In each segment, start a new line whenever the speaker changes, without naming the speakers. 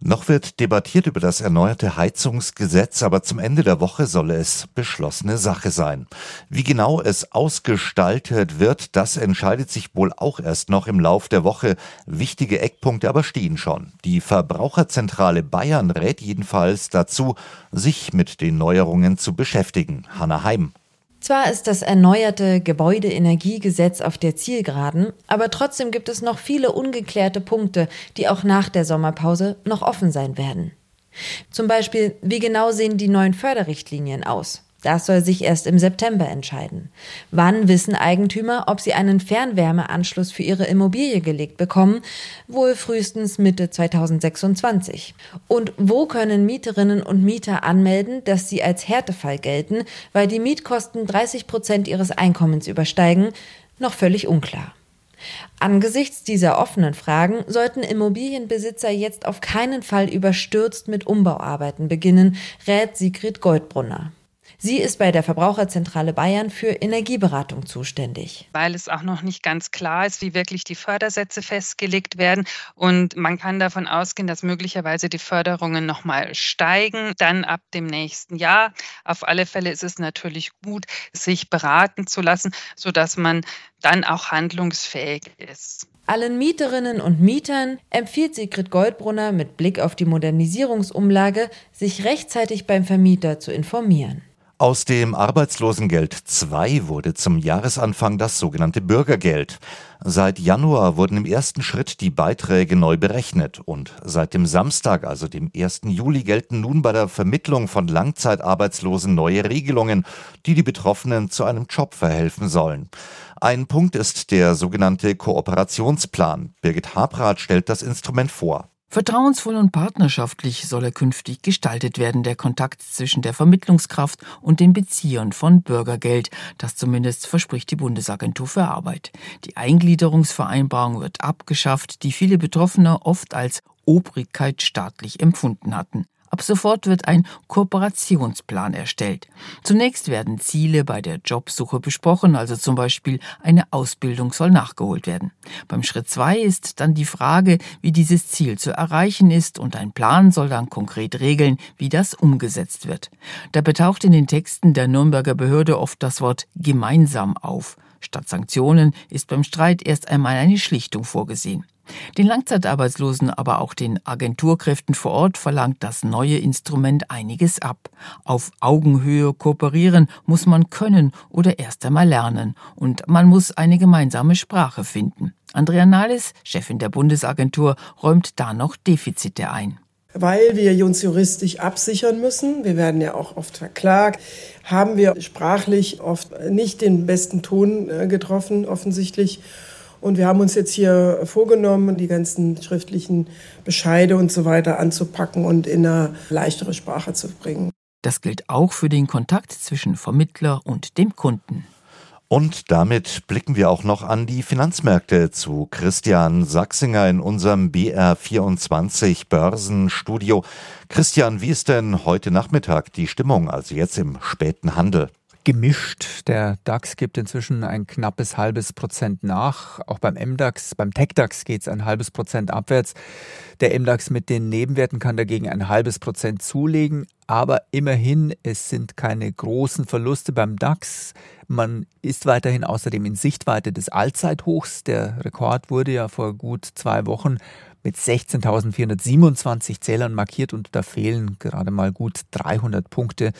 Noch wird debattiert über das erneuerte Heizungsgesetz, aber zum Ende der Woche solle es beschlossene Sache sein. Wie genau es ausgestaltet wird, das entscheidet sich wohl auch erst noch im Lauf der Woche. Wichtige Eckpunkte aber stehen schon. Die Verbraucherzentrale Bayern rät jedenfalls dazu, sich mit den Neuerungen zu beschäftigen. Hanna Heim.
Zwar ist das erneuerte Gebäudeenergiegesetz auf der Zielgeraden, aber trotzdem gibt es noch viele ungeklärte Punkte, die auch nach der Sommerpause noch offen sein werden. Zum Beispiel, wie genau sehen die neuen Förderrichtlinien aus? Das soll sich erst im September entscheiden. Wann wissen Eigentümer, ob sie einen Fernwärmeanschluss für ihre Immobilie gelegt bekommen? Wohl frühestens Mitte 2026. Und wo können Mieterinnen und Mieter anmelden, dass sie als Härtefall gelten, weil die Mietkosten 30 Prozent ihres Einkommens übersteigen? Noch völlig unklar. Angesichts dieser offenen Fragen sollten Immobilienbesitzer jetzt auf keinen Fall überstürzt mit Umbauarbeiten beginnen, rät Sigrid Goldbrunner. Sie ist bei der Verbraucherzentrale Bayern für Energieberatung zuständig.
Weil es auch noch nicht ganz klar ist, wie wirklich die Fördersätze festgelegt werden. Und man kann davon ausgehen, dass möglicherweise die Förderungen nochmal steigen, dann ab dem nächsten Jahr. Auf alle Fälle ist es natürlich gut, sich beraten zu lassen, sodass man dann auch handlungsfähig ist.
Allen Mieterinnen und Mietern empfiehlt Sigrid Goldbrunner mit Blick auf die Modernisierungsumlage, sich rechtzeitig beim Vermieter zu informieren.
Aus dem Arbeitslosengeld 2 wurde zum Jahresanfang das sogenannte Bürgergeld. Seit Januar wurden im ersten Schritt die Beiträge neu berechnet und seit dem Samstag, also dem 1. Juli, gelten nun bei der Vermittlung von Langzeitarbeitslosen neue Regelungen, die die Betroffenen zu einem Job verhelfen sollen. Ein Punkt ist der sogenannte Kooperationsplan. Birgit Habrath stellt das Instrument vor.
Vertrauensvoll und partnerschaftlich soll er künftig gestaltet werden, der Kontakt zwischen der Vermittlungskraft und den Beziehern von Bürgergeld. Das zumindest verspricht die Bundesagentur für Arbeit. Die Eingliederungsvereinbarung wird abgeschafft, die viele Betroffene oft als Obrigkeit staatlich empfunden hatten. Ab sofort wird ein Kooperationsplan erstellt. Zunächst werden Ziele bei der Jobsuche besprochen, also zum Beispiel eine Ausbildung soll nachgeholt werden. Beim Schritt zwei ist dann die Frage, wie dieses Ziel zu erreichen ist und ein Plan soll dann konkret regeln, wie das umgesetzt wird. Da betaucht in den Texten der Nürnberger Behörde oft das Wort gemeinsam auf. Statt Sanktionen ist beim Streit erst einmal eine Schlichtung vorgesehen. Den Langzeitarbeitslosen, aber auch den Agenturkräften vor Ort verlangt das neue Instrument einiges ab. Auf Augenhöhe kooperieren muss man können oder erst einmal lernen. Und man muss eine gemeinsame Sprache finden. Andrea Nahles, Chefin der Bundesagentur, räumt da noch Defizite ein
weil wir uns juristisch absichern müssen. Wir werden ja auch oft verklagt. Haben wir sprachlich oft nicht den besten Ton äh, getroffen, offensichtlich. Und wir haben uns jetzt hier vorgenommen, die ganzen schriftlichen Bescheide und so weiter anzupacken und in eine leichtere Sprache zu bringen.
Das gilt auch für den Kontakt zwischen Vermittler und dem Kunden.
Und damit blicken wir auch noch an die Finanzmärkte zu Christian Sachsinger in unserem BR24 Börsenstudio. Christian, wie ist denn heute Nachmittag die Stimmung, also jetzt im späten Handel?
Gemischt. Der DAX gibt inzwischen ein knappes halbes Prozent nach. Auch beim MDAX, beim TechDAX geht es ein halbes Prozent abwärts. Der MDAX mit den Nebenwerten kann dagegen ein halbes Prozent zulegen. Aber immerhin, es sind keine großen Verluste beim DAX. Man ist weiterhin außerdem in Sichtweite des Allzeithochs. Der Rekord wurde ja vor gut zwei Wochen mit 16.427 Zählern markiert und da fehlen gerade mal gut 300 Punkte.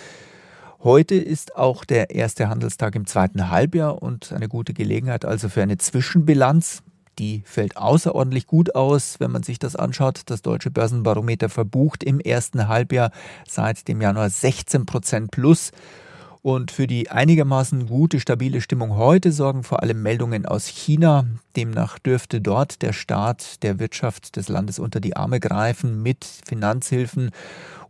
Heute ist auch der erste Handelstag im zweiten Halbjahr und eine gute Gelegenheit also für eine Zwischenbilanz. Die fällt außerordentlich gut aus, wenn man sich das anschaut. Das deutsche Börsenbarometer verbucht im ersten Halbjahr seit dem Januar 16 Prozent plus. Und für die einigermaßen gute, stabile Stimmung heute sorgen vor allem Meldungen aus China. Demnach dürfte dort der Staat der Wirtschaft des Landes unter die Arme greifen mit Finanzhilfen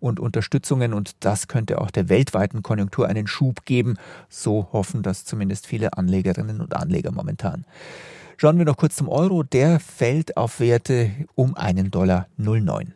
und Unterstützungen und das könnte auch der weltweiten Konjunktur einen Schub geben. So hoffen das zumindest viele Anlegerinnen und Anleger momentan. Schauen wir noch kurz zum Euro. Der fällt auf Werte um einen Dollar 09.